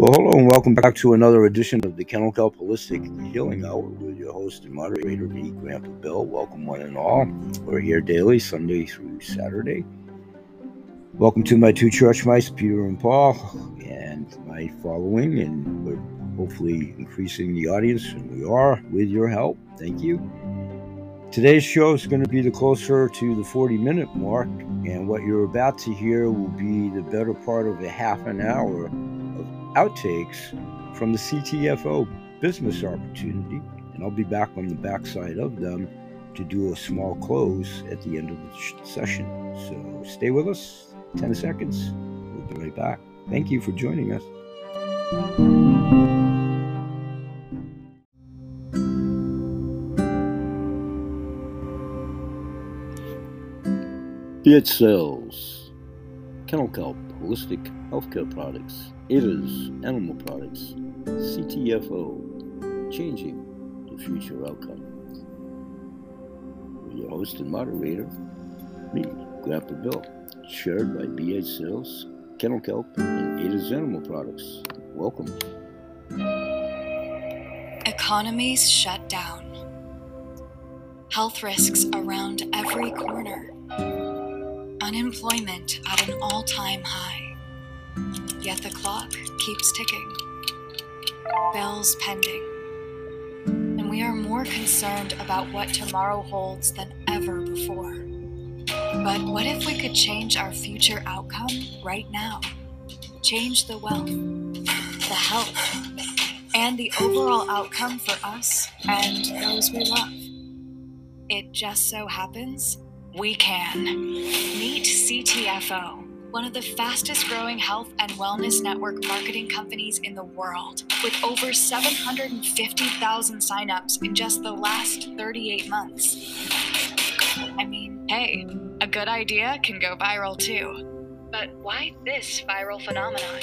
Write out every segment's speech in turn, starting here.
Well, hello and welcome back to another edition of the Kennel Kelp Holistic Healing Hour with your host and moderator, me, Grandpa Bill. Welcome, one and all. We're here daily, Sunday through Saturday. Welcome to my two church mice, Peter and Paul, and my following, and we're hopefully increasing the audience, and we are with your help. Thank you. Today's show is going to be the closer to the 40 minute mark, and what you're about to hear will be the better part of a half an hour outtakes from the CTFO business opportunity, and I'll be back on the backside of them to do a small close at the end of the session. So stay with us, 10 seconds. We'll be right back. Thank you for joining us. It sells kennel kelp, holistic healthcare products, ITA's Animal Products, CTFO, Changing the Future Outcome. With your host and moderator, me, Grandpa Bill, shared by BH Sales, Kennel Kelp, and ITA's Animal Products. Welcome. Economies shut down. Health risks around every corner. Unemployment at an all time high Yet the clock keeps ticking. Bells pending. And we are more concerned about what tomorrow holds than ever before. But what if we could change our future outcome right now? Change the wealth, the health, and the overall outcome for us and those we love. It just so happens we can. Meet CTFO one of the fastest growing health and wellness network marketing companies in the world, with over 750,000 signups in just the last 38 months. I mean, hey, a good idea can go viral too. But why this viral phenomenon?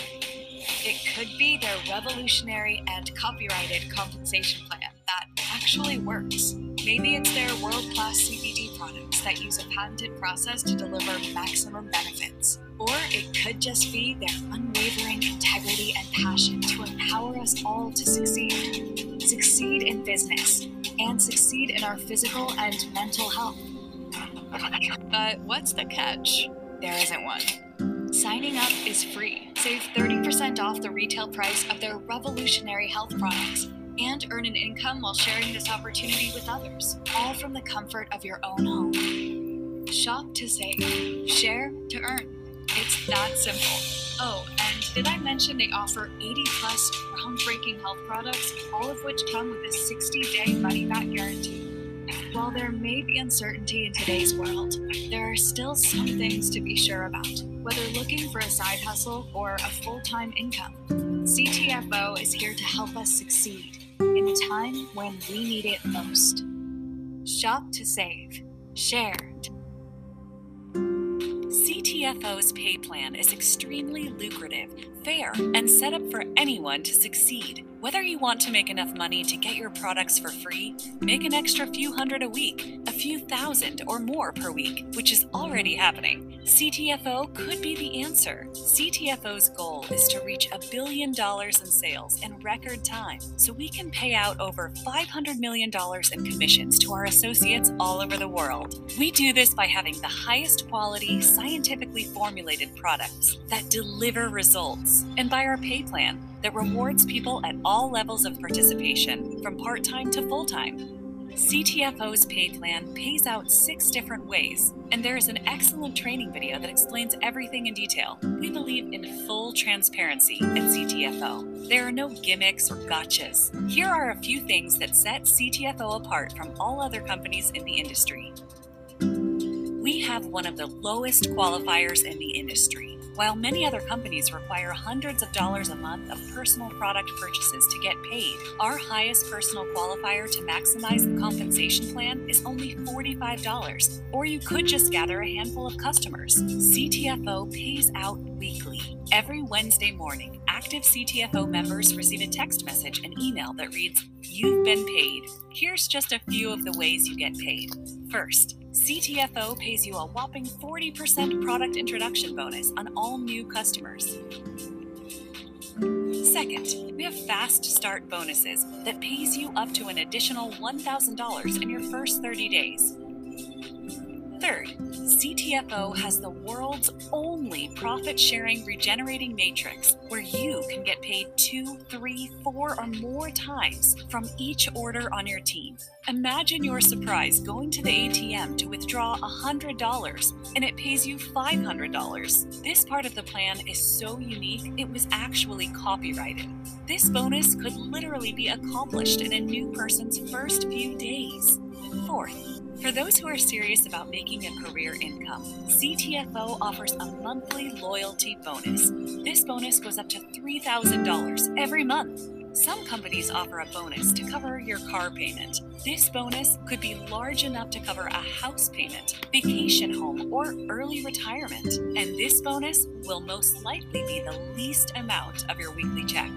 It could be their revolutionary and copyrighted compensation plan that actually works. Maybe it's their world class CBD products that use a patented process to deliver maximum benefits. Or it could just be their unwavering integrity and passion to empower us all to succeed. Succeed in business and succeed in our physical and mental health. But what's the catch? There isn't one. Signing up is free. Save 30% off the retail price of their revolutionary health products and earn an income while sharing this opportunity with others, all from the comfort of your own home. Shop to save, share to earn. It's that simple. Oh, and did I mention they offer 80 plus groundbreaking health products, all of which come with a 60 day money back guarantee? While there may be uncertainty in today's world, there are still some things to be sure about, whether looking for a side hustle or a full time income. CTFO is here to help us succeed in a time when we need it most. Shop to save. Share CTFO's pay plan is extremely lucrative, fair, and set up for anyone to succeed. Whether you want to make enough money to get your products for free, make an extra few hundred a week, a few thousand or more per week, which is already happening, CTFO could be the answer. CTFO's goal is to reach a billion dollars in sales in record time so we can pay out over $500 million in commissions to our associates all over the world. We do this by having the highest quality, scientifically formulated products that deliver results, and by our pay plan that rewards people at all levels of participation, from part time to full time. CTFO's pay plan pays out six different ways, and there is an excellent training video that explains everything in detail. We believe in full transparency at CTFO. There are no gimmicks or gotchas. Here are a few things that set CTFO apart from all other companies in the industry. We have one of the lowest qualifiers in the industry. While many other companies require hundreds of dollars a month of personal product purchases to get paid, our highest personal qualifier to maximize the compensation plan is only $45. Or you could just gather a handful of customers. CTFO pays out weekly. Every Wednesday morning, active CTFO members receive a text message and email that reads, You've been paid. Here's just a few of the ways you get paid. First, CTFO pays you a whopping 40% product introduction bonus on all new customers. Second, we have fast start bonuses that pays you up to an additional $1,000 in your first 30 days. Third, CTFO has the world's only profit sharing regenerating matrix where you can get paid two, three, four, or more times from each order on your team. Imagine your surprise going to the ATM to withdraw $100 and it pays you $500. This part of the plan is so unique, it was actually copyrighted. This bonus could literally be accomplished in a new person's first few days. Fourth, for those who are serious about making a career income, CTFO offers a monthly loyalty bonus. This bonus goes up to $3,000 every month. Some companies offer a bonus to cover your car payment. This bonus could be large enough to cover a house payment, vacation home, or early retirement. And this bonus will most likely be the least amount of your weekly check.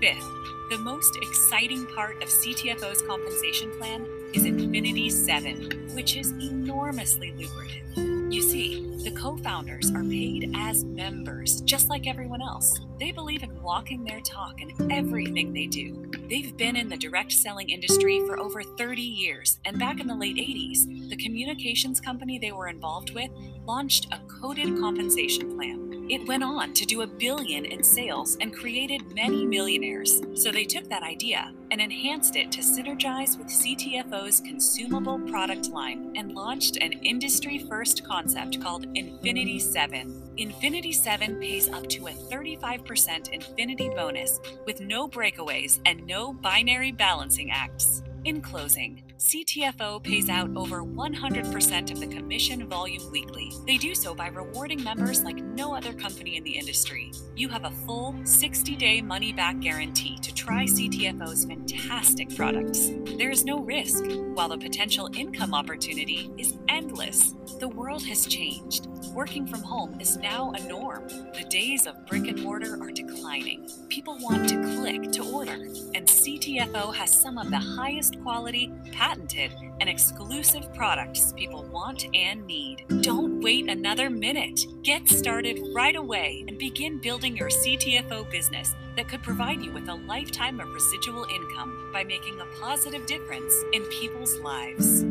Fifth, the most exciting part of CTFO's compensation plan is Infinity 7, which is enormously lucrative. You see, the co founders are paid as members, just like everyone else. They believe in walking their talk in everything they do. They've been in the direct selling industry for over 30 years, and back in the late 80s, the communications company they were involved with launched a coded compensation plan. It went on to do a billion in sales and created many millionaires. So they took that idea and enhanced it to synergize with CTFO's consumable product line and launched an industry first concept called Infinity 7. Infinity 7 pays up to a 35% Infinity bonus with no breakaways and no binary balancing acts. In closing, CTFO pays out over 100% of the commission volume weekly. They do so by rewarding members like no other company in the industry. You have a full 60 day money back guarantee to try CTFO's fantastic products. There is no risk, while the potential income opportunity is endless. The world has changed. Working from home is now a norm. The days of brick and mortar are declining. People want to click to order, and CTFO has some of the highest quality, patented, and exclusive products people want and need. Don't wait another minute. Get started right away and begin building your CTFO business that could provide you with a lifetime of residual income by making a positive difference in people's lives.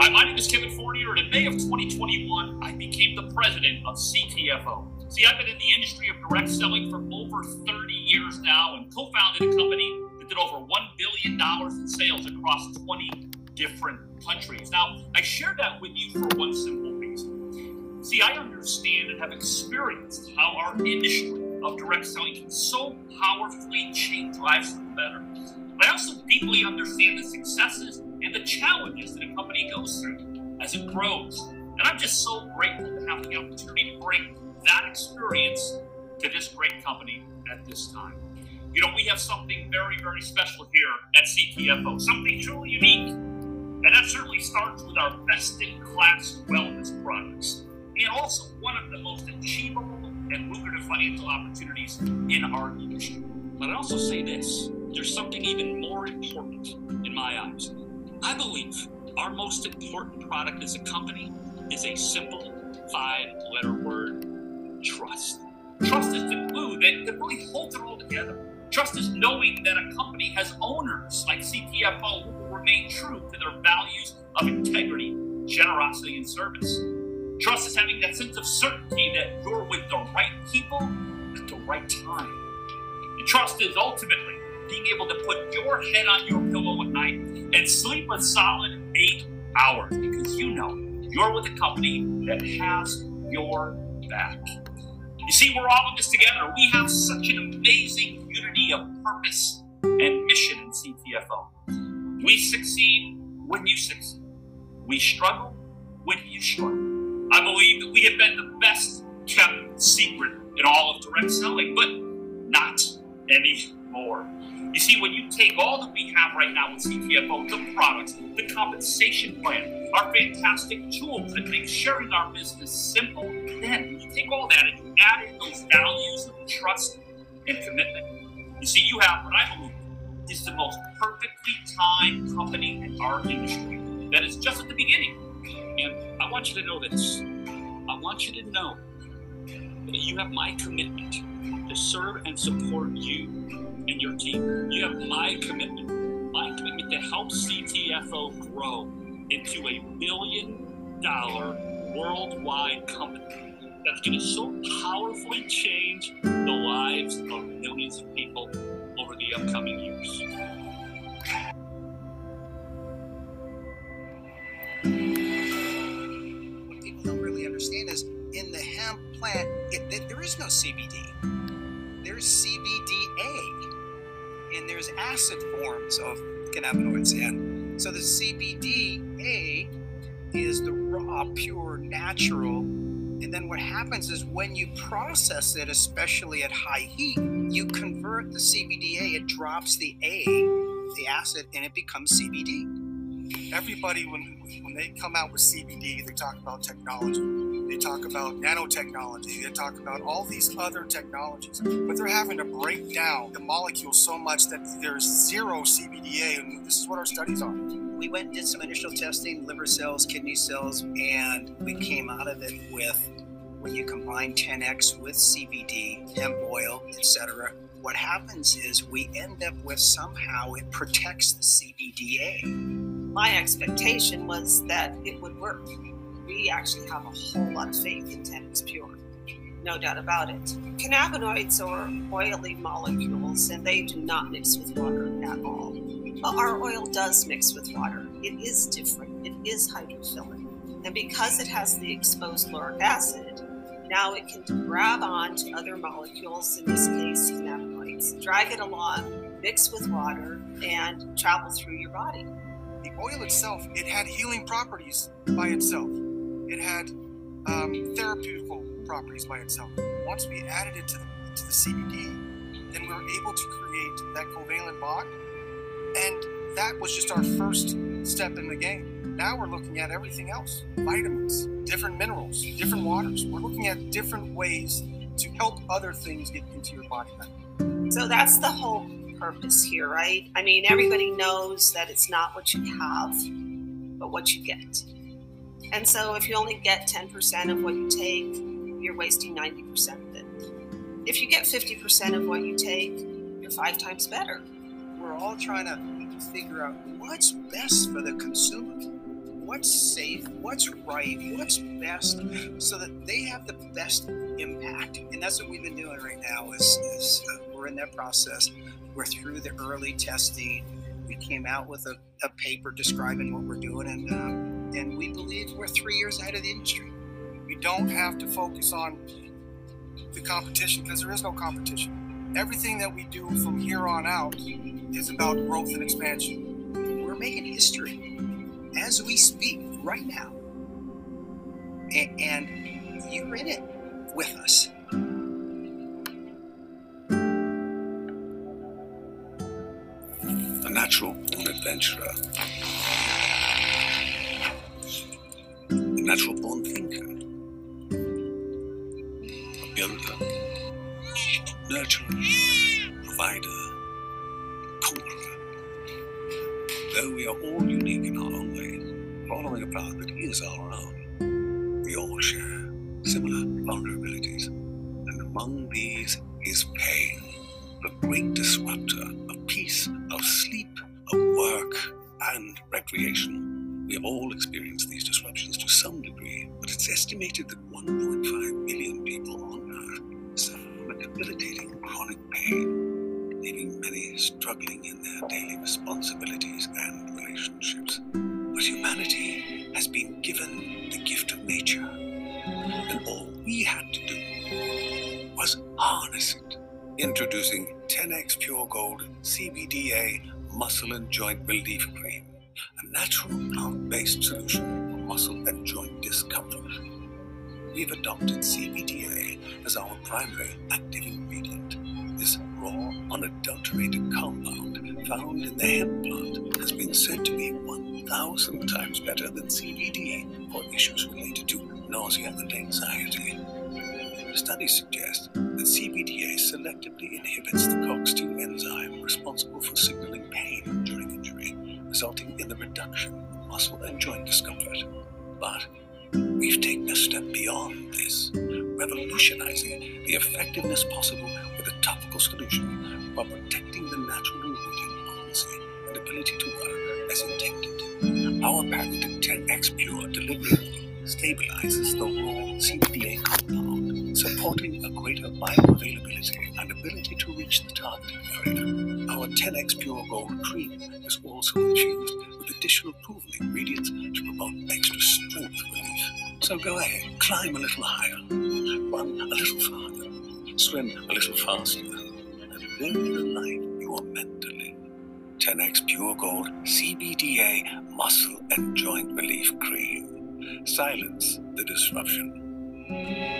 Hi, my name is Kevin Fournier, and in May of 2021, I became the president of CTFO. See, I've been in the industry of direct selling for over 30 years now and co founded a company did over $1 billion in sales across 20 different countries. Now, I share that with you for one simple reason. See, I understand and have experienced how our industry of direct selling can so powerfully change lives for the better. I also deeply understand the successes and the challenges that a company goes through as it grows. And I'm just so grateful to have the opportunity to bring that experience to this great company at this time. You know, we have something very, very special here at CTFO, something truly unique. And that certainly starts with our best in class wellness products, and also one of the most achievable and lucrative financial opportunities in our industry. But I also say this there's something even more important in my eyes. I believe our most important product as a company is a simple five letter word trust. Trust is the glue that, that really holds it all together. Trust is knowing that a company has owners like CTFO who will remain true to their values of integrity, generosity, and service. Trust is having that sense of certainty that you're with the right people at the right time. And trust is ultimately being able to put your head on your pillow at night and sleep a solid eight hours because you know you're with a company that has your back. You see, we're all in this together. We have such an amazing unity of purpose and mission in CTFO. We succeed when you succeed. We struggle when you struggle. I believe that we have been the best kept secret in all of direct selling, but not anymore. You see, when you take all that we have right now with CTFO, the products, the compensation plan, our fantastic tools that make sharing our business simple, then you take all that and you add in those values of trust and commitment. You see, you have what I believe is the most perfectly timed company in our industry that is just at the beginning. And I want you to know this. I want you to know that you have my commitment to serve and support you and your team. You have my commitment, my commitment to help CTFO grow into a billion dollar worldwide company that's going to so powerfully change the lives of millions of people over the upcoming years. What people don't really understand is in the hemp plant, it, there is no CBD. There's CBDA, and there's acid forms of cannabinoids. And so the CBDA is the raw, pure, natural. And then what happens is when you process it, especially at high heat, you convert the CBDA, it drops the A, the acid, and it becomes CBD. Everybody, when when they come out with CBD, they talk about technology. They talk about nanotechnology. They talk about all these other technologies, but they're having to break down the molecule so much that there's zero CBDA, and this is what our studies are. We went and did some initial testing, liver cells, kidney cells, and we came out of it with when you combine 10x with CBD, hemp oil, etc. What happens is we end up with somehow it protects the CBDA. my expectation was that it would work. We actually have a whole lot of faith in 10x Pure, no doubt about it. Cannabinoids are oily molecules and they do not mix with water at all. Our oil does mix with water. It is different, it is hydrophilic. And because it has the exposed lauric acid, now it can grab on to other molecules, in this case, cannabinoids, drag it along, mix with water, and travel through your body the oil itself, it had healing properties by itself. It had um, therapeutical properties by itself. Once we added it to the, to the CBD, then we were able to create that covalent bond. And that was just our first step in the game. Now we're looking at everything else vitamins, different minerals, different waters. We're looking at different ways to help other things get into your body. So that's the whole purpose here, right? I mean, everybody knows that it's not what you have, but what you get. And so if you only get 10% of what you take, you're wasting 90% of it. If you get 50% of what you take, you're five times better. We're all trying to figure out what's best for the consumer. What's safe, what's right, what's best, so that they have the best impact. And that's what we've been doing right now. Is, is uh, we're in that process. We're through the early testing. We came out with a, a paper describing what we're doing, and uh, and we believe we're three years ahead of the industry. We don't have to focus on the competition because there is no competition. Everything that we do from here on out is about growth and expansion. We're making history as we speak right now, and, and you're in it with us. a natural born adventurer, a natural born and all we had to do was harness it. Introducing 10x Pure Gold CBDA Muscle and Joint Relief Cream, a natural plant based solution for muscle and joint discomfort. We've adopted CBDA as our primary active ingredient. This raw, unadulterated compound found in the hemp plant has been said to be 1,000 times better than CBD for issues related to nausea and anxiety. Studies suggest that CBDA selectively inhibits the COX2 enzyme responsible for signaling pain during injury, resulting in the reduction of muscle and joint discomfort. But we've taken a step beyond this. revolutionizing the effectiveness possible with a topical solution while protecting the natural ingredient potency and ability to work as intended. Our patented 10x Pure delivery stabilizes the raw CBDA compound, supporting a greater bioavailability and ability to reach the target area. Our 10x Pure Gold Cream is also infused with additional proven ingredients to promote extra strength relief. So go ahead, climb a little higher, run a little farther, swim a little faster, and live the life you are meant to live. 10x Pure Gold CBDA Muscle and Joint Relief Cream. Silence the disruption.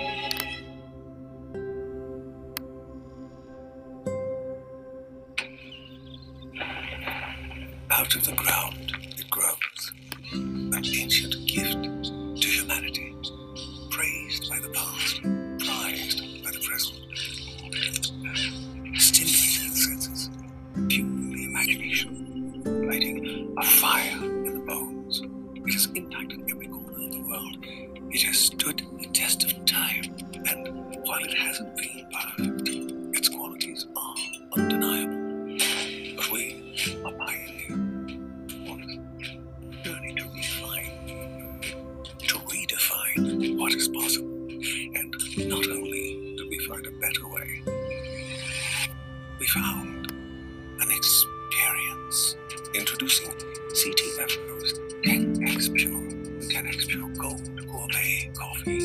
Introducing CTFO's 10x Pure, 10x Pure Gold Gourmet Coffee.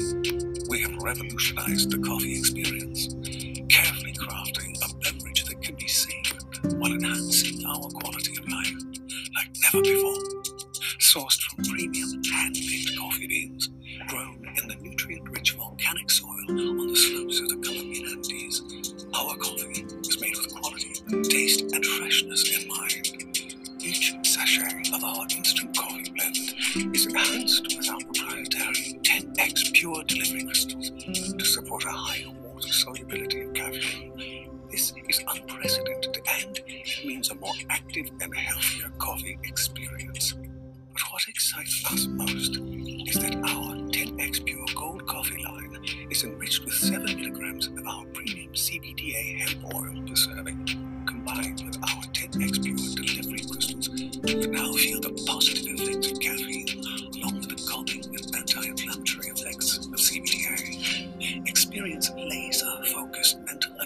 We have revolutionized the coffee experience, carefully crafting a beverage that can be savored while enhancing our quality of life like never before.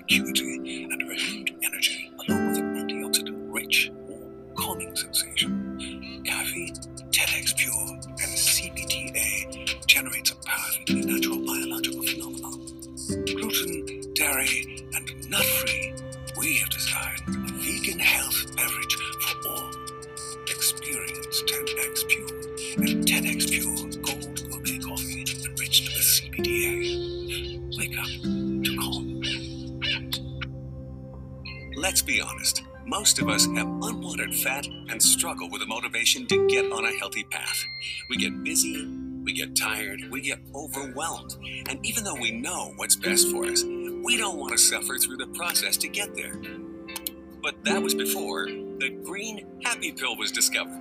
Mental Most of us have unwanted fat and struggle with the motivation to get on a healthy path. We get busy, we get tired, we get overwhelmed. And even though we know what's best for us, we don't want to suffer through the process to get there. But that was before the green happy pill was discovered.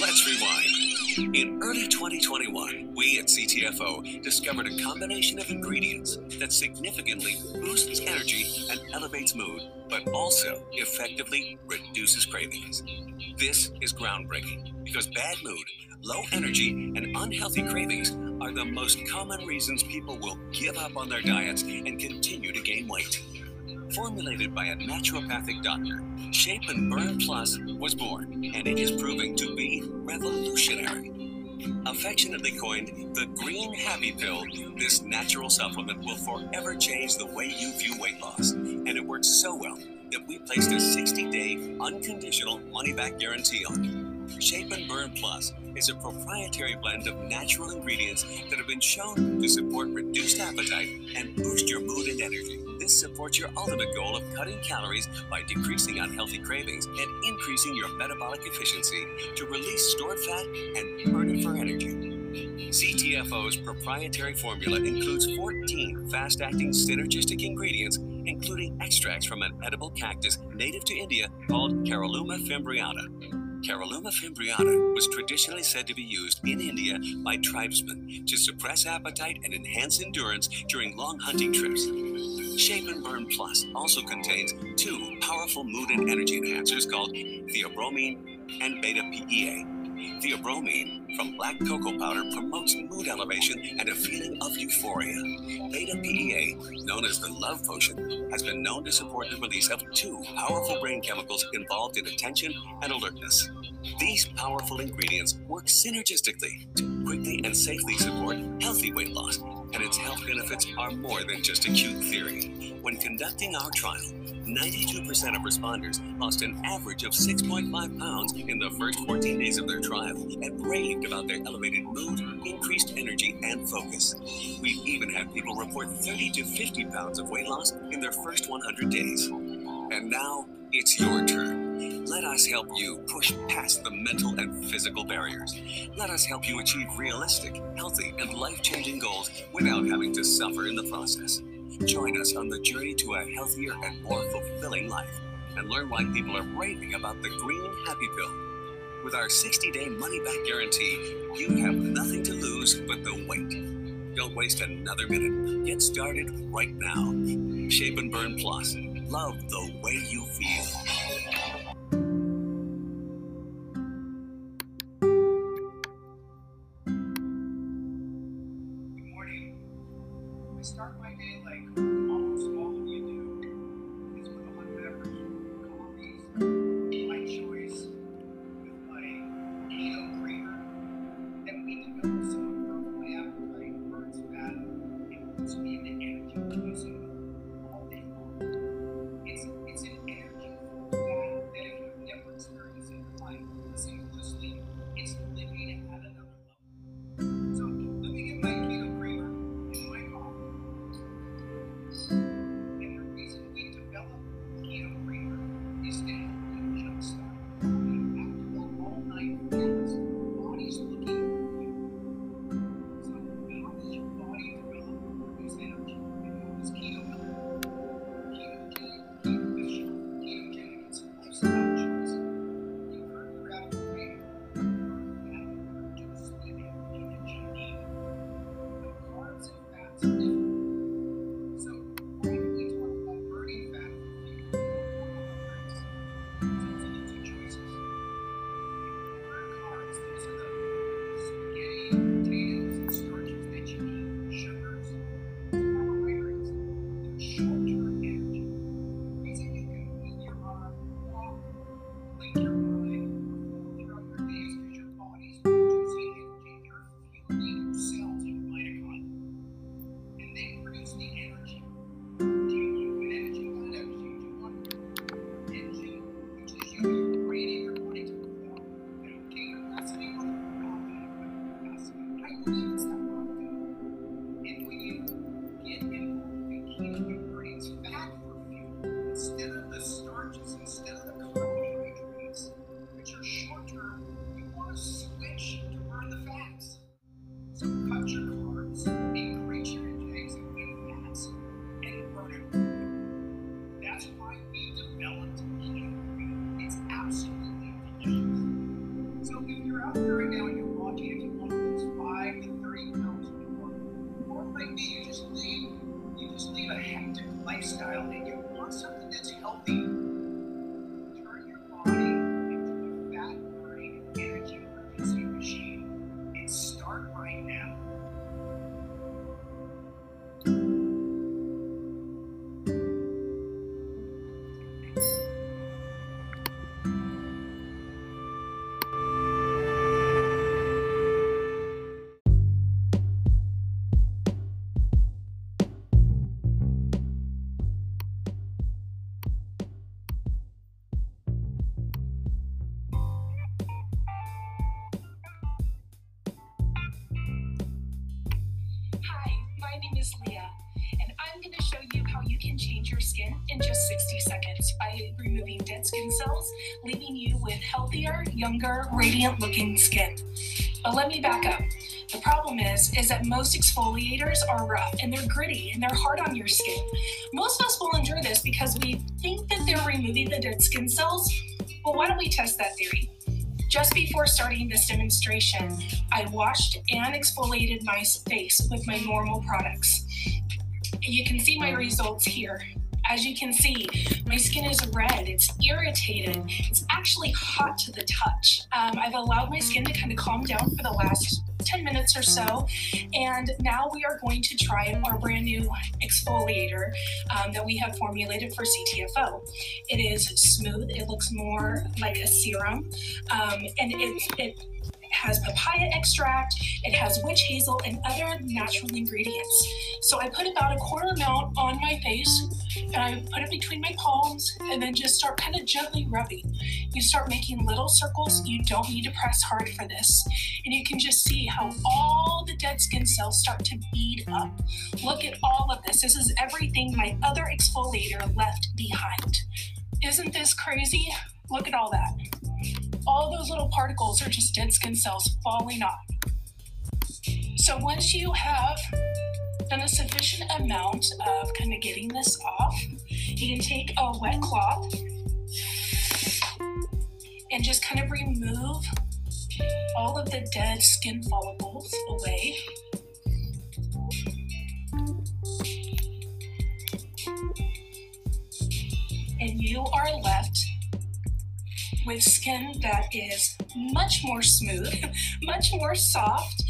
Let's rewind. In early 2021, we at CTFO discovered a combination of ingredients that significantly boosts energy and elevates mood, but also effectively reduces cravings. This is groundbreaking because bad mood, low energy, and unhealthy cravings are the most common reasons people will give up on their diets and continue to gain weight. Formulated by a naturopathic doctor, Shape and Burn Plus was born, and it is proving to be revolutionary. Affectionately coined the Green Happy Pill, this natural supplement will forever change the way you view weight loss. And it works so well that we placed a 60 day unconditional money back guarantee on it. Shape and Burn Plus is a proprietary blend of natural ingredients that have been shown to support reduced appetite and boost your mood and energy. This supports your ultimate goal of cutting calories by decreasing unhealthy cravings and increasing your metabolic efficiency to release stored fat and burn it for energy. CTFO's proprietary formula includes 14 fast acting synergistic ingredients, including extracts from an edible cactus native to India called Caralluma fimbriata. Caralluma fimbriata was traditionally said to be used in India by tribesmen to suppress appetite and enhance endurance during long hunting trips. Shape and Burn Plus also contains two powerful mood and energy enhancers called theobromine and beta PEA. Theobromine from black cocoa powder promotes mood elevation and a feeling of euphoria. Beta PEA, known as the love potion, has been known to support the release of two powerful brain chemicals involved in attention and alertness. These powerful ingredients work synergistically to quickly and safely support healthy weight loss, and its health benefits are more than just a cute theory. When conducting our trial, 92% of responders lost an average of 6.5 pounds in the first 14 days of their trial and raved about their elevated mood, increased energy, and focus. We've even had people report 30 to 50 pounds of weight loss in their first 100 days. And now it's your turn. Let us help you push past the mental and physical barriers. Let us help you achieve realistic, healthy, and life changing goals without having to suffer in the process. Join us on the journey to a healthier and more fulfilling life and learn why people are raving about the Green Happy Pill. With our 60 day money back guarantee, you have nothing to lose but the wait. Don't waste another minute. Get started right now. Shape and Burn Plus. Love the way you feel. Lifestyle cells, leaving you with healthier, younger, radiant looking skin. But let me back up. The problem is, is that most exfoliators are rough and they're gritty and they're hard on your skin. Most of us will endure this because we think that they're removing the dead skin cells. Well, why don't we test that theory? Just before starting this demonstration, I washed and exfoliated my face with my normal products. You can see my results here. As you can see, my skin is red, it's irritated, it's actually hot to the touch. Um, I've allowed my skin to kind of calm down for the last 10 minutes or so, and now we are going to try our brand new exfoliator um, that we have formulated for CTFO. It is smooth, it looks more like a serum, um, and it, it has papaya extract, it has witch hazel, and other natural ingredients. So I put about a quarter amount on my face, and I put it between my palms, and then just start kind of gently rubbing. You start making little circles. You don't need to press hard for this. And you can just see how all the dead skin cells start to bead up. Look at all of this. This is everything my other exfoliator left behind. Isn't this crazy? Look at all that all those little particles are just dead skin cells falling off. So once you have done a sufficient amount of kind of getting this off, you can take a wet cloth and just kind of remove all of the dead skin follicles away. And you are left with skin that is much more smooth, much more soft.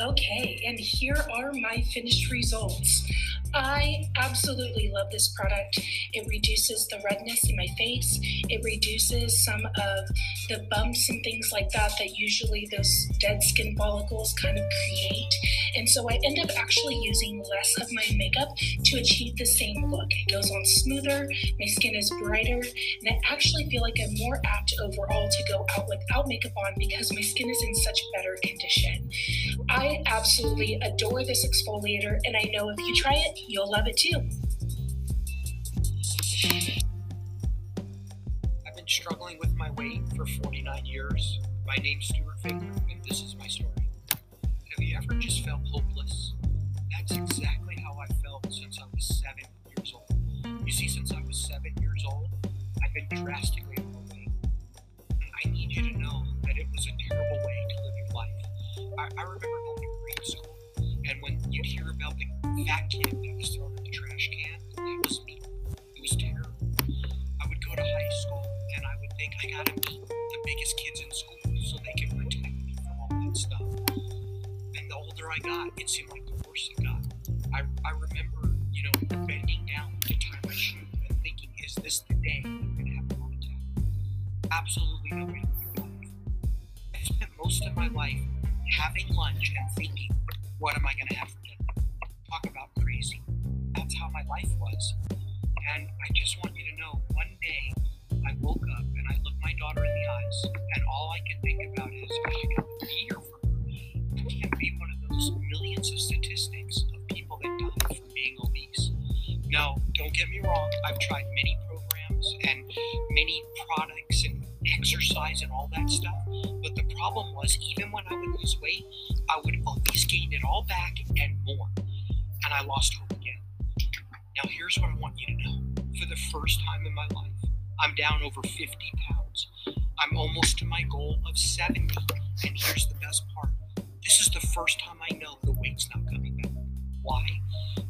Okay, and here are my finished results. I absolutely love this product. It reduces the redness in my face. It reduces some of the bumps and things like that that usually those dead skin follicles kind of create. And so I end up actually using less of my makeup to achieve the same look. It goes on smoother, my skin is brighter, and I actually feel like I'm more apt overall to go out without makeup on because my skin is in such better condition. I absolutely adore this exfoliator, and I know if you try it, you'll love it too. I've been struggling with my weight for 49 years. My name's Stuart Finger, and this is my story. Ever just felt hopeless? That's exactly how I felt since I was seven years old. You see, since I was seven years old, I've been drastically overweight. I need you to know that it was a terrible way to live your life. I, I remember going to grade school and when you'd hear about the fat kid that was thrown I lost hope again. Now, here's what I want you to know. For the first time in my life, I'm down over 50 pounds. I'm almost to my goal of 70. And here's the best part this is the first time I know the weight's not coming back. Why?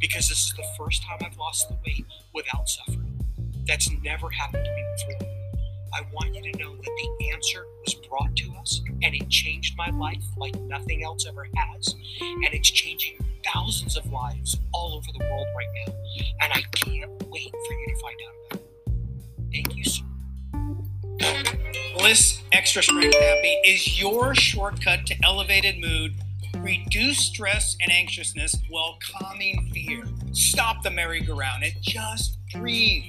Because this is the first time I've lost the weight without suffering. That's never happened to me before. I want you to know that the answer was brought to us and it changed my life like nothing else ever has. And it's changing thousands of lives all over the world right now. And I can't wait for you to find out about it. Thank you, sir. Bliss Extra Strength Happy is your shortcut to elevated mood, reduce stress and anxiousness while calming fear. Stop the merry-go-round and just breathe.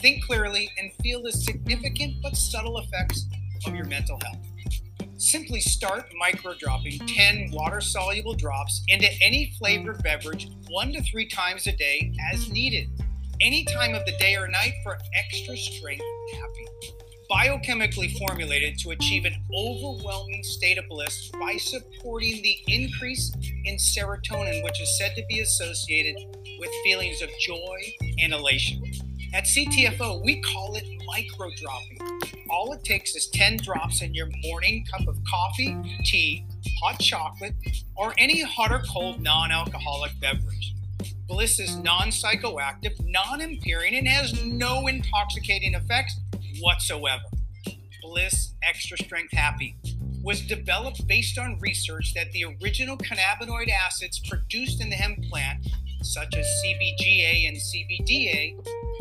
Think clearly and feel the significant but subtle effects of your mental health. Simply start micro dropping 10 water soluble drops into any flavored beverage one to three times a day as needed, any time of the day or night for extra strength and happy. Biochemically formulated to achieve an overwhelming state of bliss by supporting the increase in serotonin, which is said to be associated with feelings of joy and elation. At CTFO, we call it micro dropping. All it takes is 10 drops in your morning cup of coffee, tea, hot chocolate, or any hot or cold non alcoholic beverage. Bliss is non psychoactive, non impairing, and has no intoxicating effects whatsoever. Bliss Extra Strength Happy was developed based on research that the original cannabinoid acids produced in the hemp plant, such as CBGA and CBDA,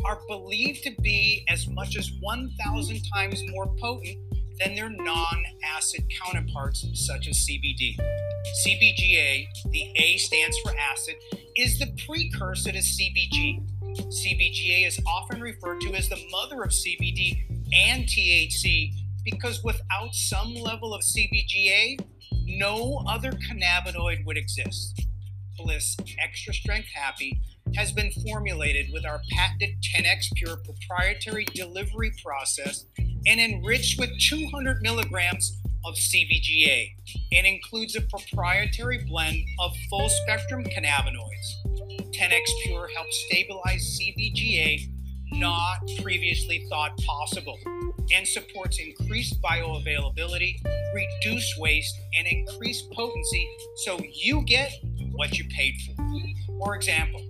are believed to be as much as 1,000 times more potent than their non acid counterparts, such as CBD. CBGA, the A stands for acid, is the precursor to CBG. CBGA is often referred to as the mother of CBD and THC because without some level of CBGA, no other cannabinoid would exist. Bliss Extra Strength Happy has been formulated with our patented 10x Pure proprietary delivery process and enriched with 200 milligrams of CBGA and includes a proprietary blend of full spectrum cannabinoids. 10x Pure helps stabilize CBGA not previously thought possible and supports increased bioavailability, reduced waste, and increased potency so you get what you paid for. For example,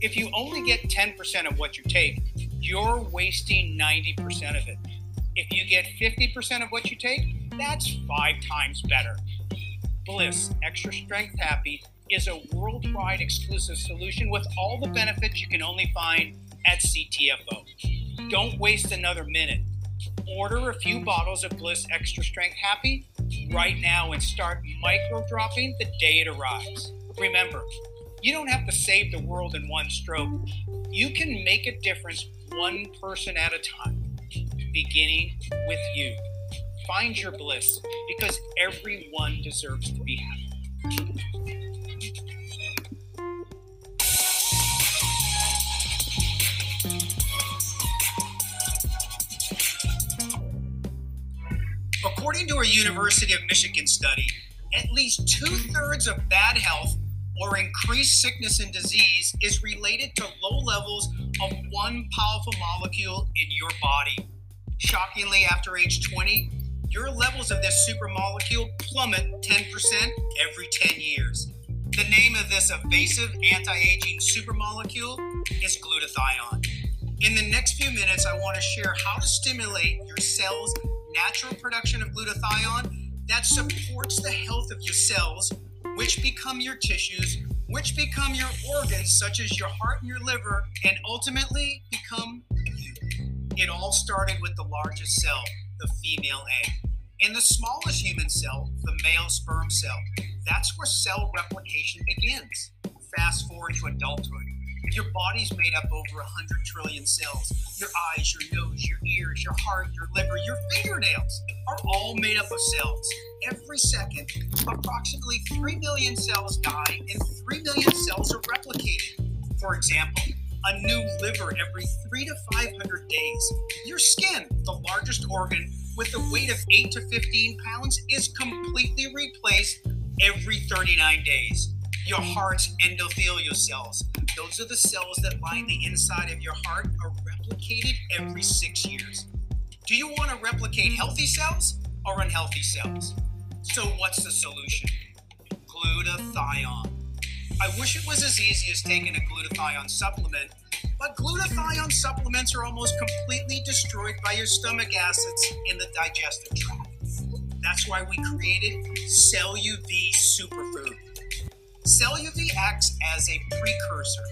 if you only get 10% of what you take, you're wasting 90% of it. If you get 50% of what you take, that's five times better. Bliss Extra Strength Happy is a worldwide exclusive solution with all the benefits you can only find at CTFO. Don't waste another minute. Order a few bottles of Bliss Extra Strength Happy right now and start micro dropping the day it arrives. Remember, you don't have to save the world in one stroke. You can make a difference one person at a time, beginning with you. Find your bliss because everyone deserves to be happy. According to a University of Michigan study, at least two thirds of bad health or increased sickness and disease is related to low levels of one powerful molecule in your body. Shockingly, after age 20, your levels of this super molecule plummet 10% every 10 years. The name of this evasive anti aging super molecule is glutathione. In the next few minutes, I want to share how to stimulate your cells' natural production of glutathione that supports the health of your cells, which become your tissues, which become your organs, such as your heart and your liver, and ultimately become you. It all started with the largest cell, the female egg. and the smallest human cell, the male sperm cell, that's where cell replication begins. Fast forward to adulthood. Your body's made up over 100 trillion cells. Your eyes, your nose, your ears, your heart, your liver, your fingernails are all made up of cells. Every second, approximately 3 million cells die and 3 million cells are replicated. For example, a new liver every 3 to 500 days. Your skin, the largest organ with a weight of 8 to 15 pounds, is completely replaced every 39 days. Your hmm. heart's endothelial cells, those are the cells that line the inside of your heart, are replicated every six years. Do you want to replicate healthy cells or unhealthy cells? So, what's the solution? Glutathione. I wish it was as easy as taking a glutathione supplement, but glutathione supplements are almost completely destroyed by your stomach acids in the digestive tract. That's why we created CellUV Superfood. CellUV acts as a precursor,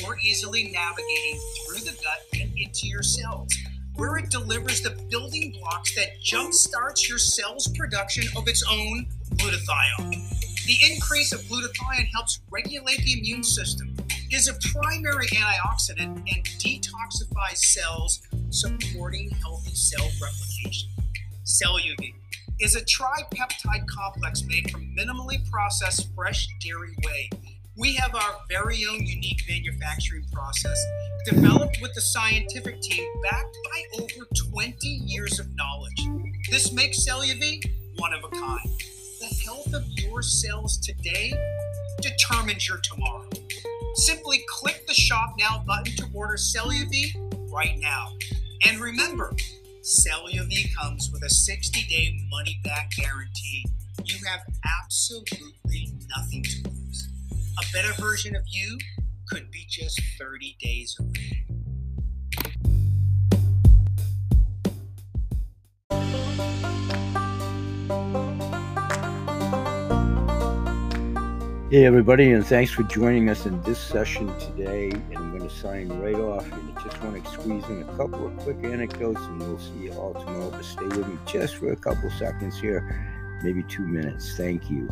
more easily navigating through the gut and into your cells, where it delivers the building blocks that jumpstarts your cell's production of its own glutathione. The increase of glutathione helps regulate the immune system, is a primary antioxidant, and detoxifies cells, supporting healthy cell replication. CellUV is a tripeptide complex made from minimally processed fresh dairy whey. We have our very own unique manufacturing process developed with the scientific team backed by over 20 years of knowledge. This makes CellUV one of a kind. The health of your cells today determines your tomorrow. Simply click the Shop Now button to order CellUV right now. And remember, CellUV comes with a 60 day money back guarantee. You have absolutely nothing to lose. A better version of you could be just 30 days away. Hey, everybody, and thanks for joining us in this session today. And I'm going to sign right off. And I just want to squeeze in a couple of quick anecdotes, and we'll see you all tomorrow. But stay with me just for a couple seconds here, maybe two minutes. Thank you.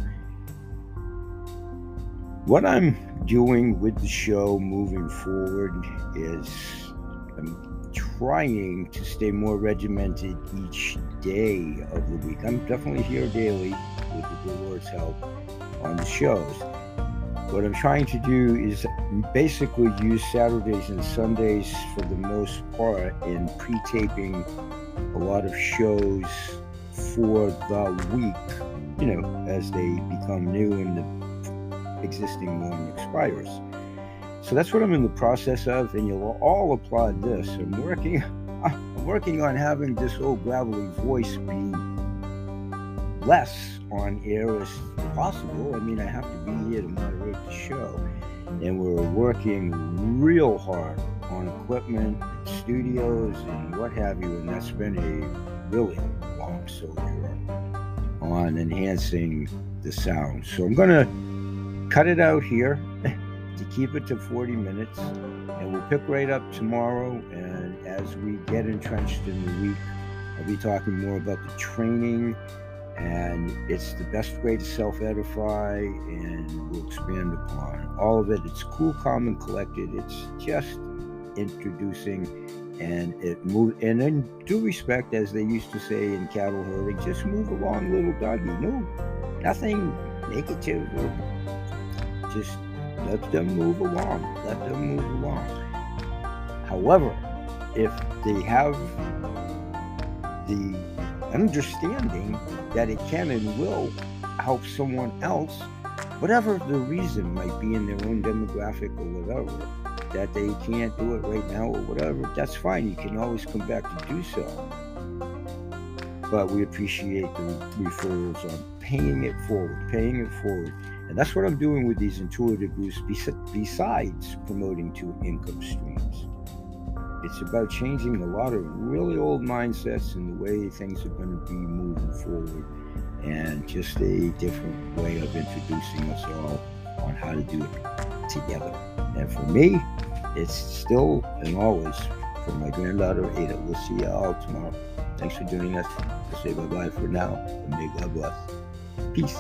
What I'm doing with the show moving forward is I'm trying to stay more regimented each day of the week. I'm definitely here daily with the Lord's help on the shows. What I'm trying to do is basically use Saturdays and Sundays for the most part in pre taping a lot of shows for the week, you know, as they become new and the existing one expires. So that's what I'm in the process of, and you'll all applaud this. I'm working, I'm working on having this old gravelly voice be less on air as possible. I mean, I have to be here to moderate the show. And we're working real hard on equipment, studios, and what have you. And that's been a really long soldier on enhancing the sound. So I'm going to cut it out here to keep it to 40 minutes. And we'll pick right up tomorrow. And as we get entrenched in the week, I'll be talking more about the training and it's the best way to self-edify and we'll expand upon all of it. It's cool calm and collected. It's just introducing and it move and in due respect as they used to say in cattle herding just move along little doggy. No nothing negative just let them move along let them move along. However if they have the understanding that it can and will help someone else, whatever the reason might be in their own demographic or whatever, that they can't do it right now or whatever, that's fine. You can always come back to do so. But we appreciate the referrals on paying it forward, paying it forward. And that's what I'm doing with these intuitive boosts besides promoting two income streams. It's about changing a lot of really old mindsets and the way things are going to be moving forward, and just a different way of introducing us all on how to do it together. And for me, it's still and always for my granddaughter Ada. We'll see you all tomorrow. Thanks for joining us. I'll say bye bye for now, and may God bless. Peace.